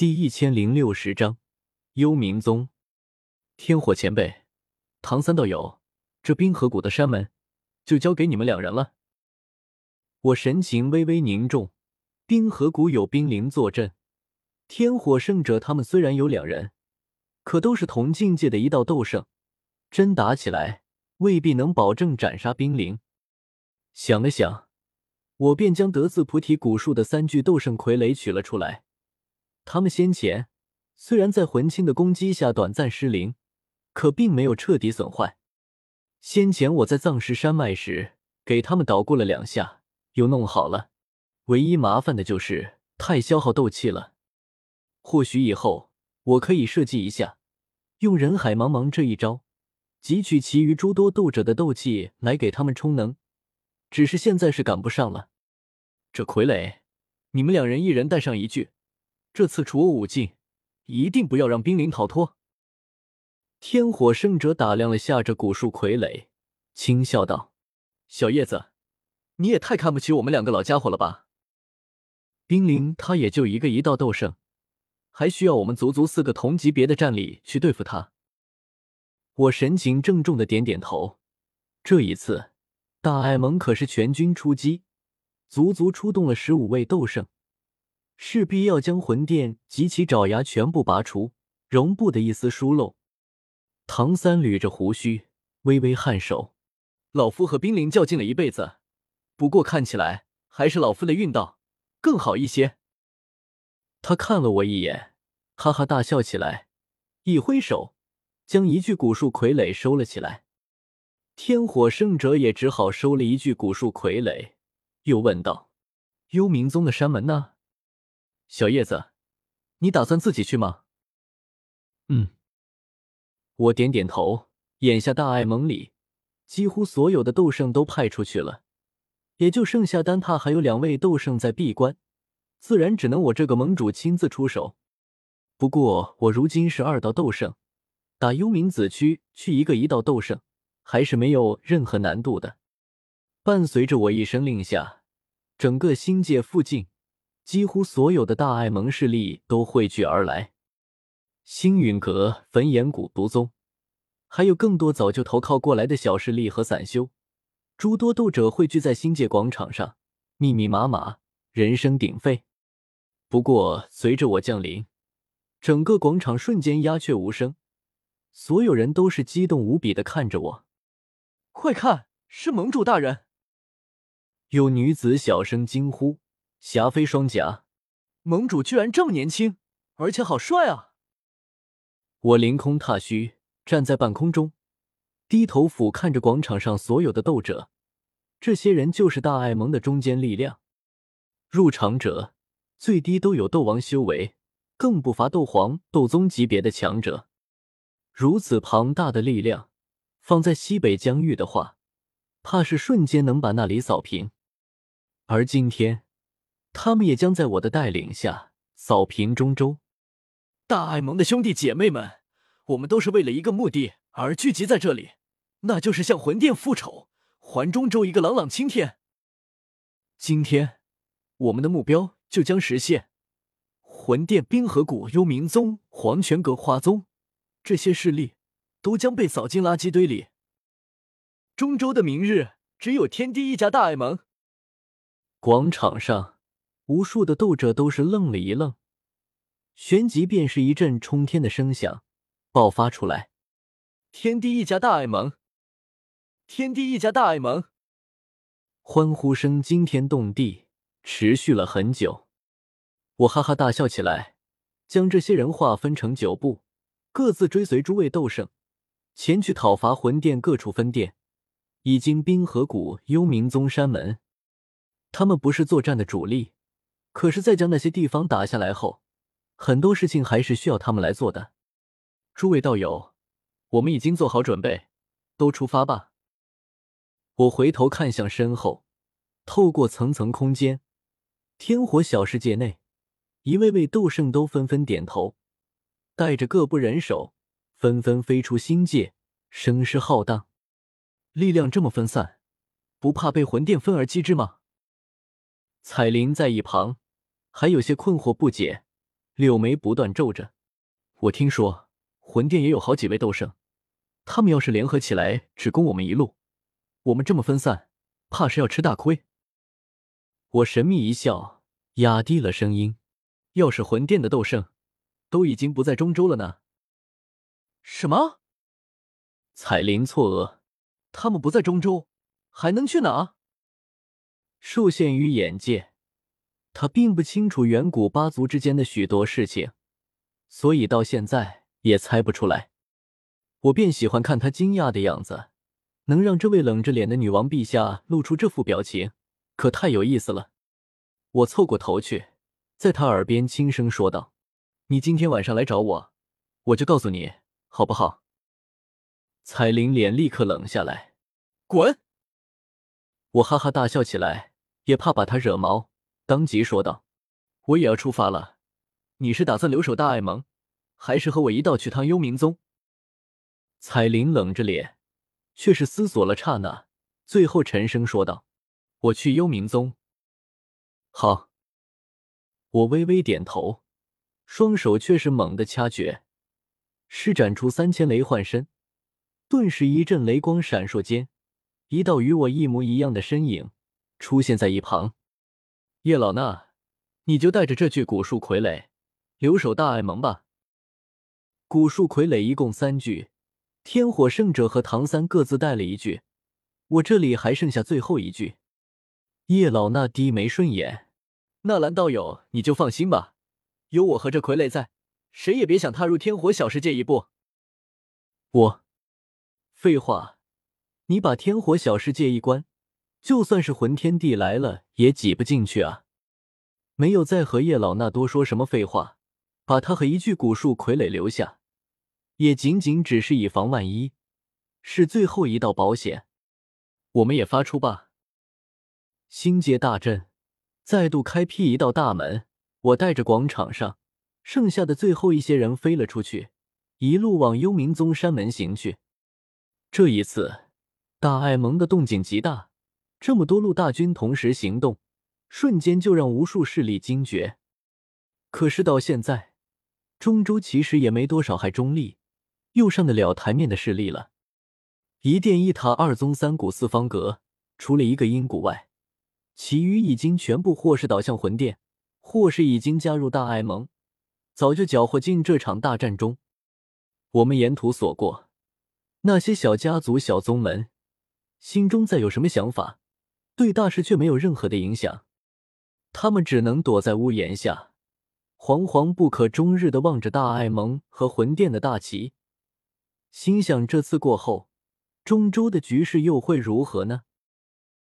第一千零六十章，幽冥宗，天火前辈，唐三道友，这冰河谷的山门就交给你们两人了。我神情微微凝重，冰河谷有冰灵坐镇，天火圣者他们虽然有两人，可都是同境界的一道斗圣，真打起来未必能保证斩杀冰灵。想了想，我便将得自菩提古树的三具斗圣傀儡取了出来。他们先前虽然在魂青的攻击下短暂失灵，可并没有彻底损坏。先前我在藏石山脉时给他们捣鼓了两下，又弄好了。唯一麻烦的就是太消耗斗气了。或许以后我可以设计一下，用人海茫茫这一招，汲取其余诸多斗者的斗气来给他们充能。只是现在是赶不上了。这傀儡，你们两人一人带上一具。这次除我武境，一定不要让冰灵逃脱。天火圣者打量了下这古树傀儡，轻笑道：“小叶子，你也太看不起我们两个老家伙了吧？冰灵他也就一个一道斗圣，还需要我们足足四个同级别的战力去对付他？”我神情郑重的点点头。这一次，大艾蒙可是全军出击，足足出动了十五位斗圣。势必要将魂殿及其爪牙全部拔除，容不得一丝疏漏。唐三捋着胡须，微微颔首：“老夫和冰灵较劲了一辈子，不过看起来还是老夫的运道更好一些。”他看了我一眼，哈哈大笑起来，一挥手，将一具古树傀儡收了起来。天火圣者也只好收了一具古树傀儡，又问道：“幽冥宗的山门呢？”小叶子，你打算自己去吗？嗯，我点点头。眼下大爱盟里，几乎所有的斗圣都派出去了，也就剩下丹塔还有两位斗圣在闭关，自然只能我这个盟主亲自出手。不过我如今是二道斗圣，打幽冥子区去一个一道斗圣，还是没有任何难度的。伴随着我一声令下，整个星界附近。几乎所有的大爱盟势力都汇聚而来，星陨阁、焚炎谷、毒宗，还有更多早就投靠过来的小势力和散修，诸多斗者汇聚在星界广场上，密密麻麻，人声鼎沸。不过，随着我降临，整个广场瞬间鸦雀无声，所有人都是激动无比的看着我。快看，是盟主大人！有女子小声惊呼。霞飞双颊，盟主居然这么年轻，而且好帅啊！我凌空踏虚，站在半空中，低头俯瞰着广场上所有的斗者。这些人就是大爱盟的中坚力量，入场者最低都有斗王修为，更不乏斗皇、斗宗级别的强者。如此庞大的力量，放在西北疆域的话，怕是瞬间能把那里扫平。而今天。他们也将在我的带领下扫平中州。大爱盟的兄弟姐妹们，我们都是为了一个目的而聚集在这里，那就是向魂殿复仇，还中州一个朗朗青天。今天，我们的目标就将实现。魂殿、冰河谷、幽冥宗、黄泉阁、花宗这些势力都将被扫进垃圾堆里。中州的明日只有天地一家大爱盟。广场上。无数的斗者都是愣了一愣，旋即便是一阵冲天的声响爆发出来。天地一家大爱盟，天地一家大爱盟，欢呼声惊天动地，持续了很久。我哈哈大笑起来，将这些人划分成九部，各自追随诸位斗圣前去讨伐魂殿各处分殿，以及冰河谷、幽冥宗山门。他们不是作战的主力。可是，在将那些地方打下来后，很多事情还是需要他们来做的。诸位道友，我们已经做好准备，都出发吧。我回头看向身后，透过层层空间，天火小世界内，一位位斗圣都纷纷点头，带着各部人手，纷纷飞出星界，声势浩荡。力量这么分散，不怕被魂殿分而击之吗？彩铃在一旁。还有些困惑不解，柳眉不断皱着。我听说魂殿也有好几位斗圣，他们要是联合起来，只攻我们一路，我们这么分散，怕是要吃大亏。我神秘一笑，压低了声音：“要是魂殿的斗圣都已经不在中州了呢？”什么？彩铃错愕：“他们不在中州，还能去哪？”受限于眼界，他并不清楚远古八族之间的许多事情，所以到现在也猜不出来。我便喜欢看他惊讶的样子，能让这位冷着脸的女王陛下露出这副表情。可太有意思了，我凑过头去，在他耳边轻声说道：“你今天晚上来找我，我就告诉你，好不好？”彩铃脸立刻冷下来，滚！我哈哈大笑起来，也怕把他惹毛，当即说道：“我也要出发了，你是打算留守大爱盟，还是和我一道去趟幽冥宗？”彩铃冷着脸，却是思索了刹那，最后沉声说道。我去幽冥宗。好，我微微点头，双手却是猛地掐诀，施展出三千雷幻身，顿时一阵雷光闪烁间，一道与我一模一样的身影出现在一旁。叶老衲，你就带着这具古树傀儡留守大爱盟吧。古树傀儡一共三具，天火圣者和唐三各自带了一具，我这里还剩下最后一具。叶老那低眉顺眼，纳兰道友，你就放心吧，有我和这傀儡在，谁也别想踏入天火小世界一步。我，废话，你把天火小世界一关，就算是魂天帝来了也挤不进去啊！没有再和叶老那多说什么废话，把他和一具古树傀儡留下，也仅仅只是以防万一，是最后一道保险。我们也发出吧。星界大阵再度开辟一道大门，我带着广场上剩下的最后一些人飞了出去，一路往幽冥宗山门行去。这一次，大爱盟的动静极大，这么多路大军同时行动，瞬间就让无数势力惊觉。可是到现在，中州其实也没多少还中立又上得了台面的势力了。一殿一塔二宗三谷四方阁，除了一个阴谷外。其余已经全部或是倒向魂殿，或是已经加入大爱盟，早就搅和进这场大战中。我们沿途所过，那些小家族、小宗门，心中再有什么想法，对大事却没有任何的影响。他们只能躲在屋檐下，惶惶不可终日的望着大爱盟和魂殿的大旗，心想：这次过后，中州的局势又会如何呢？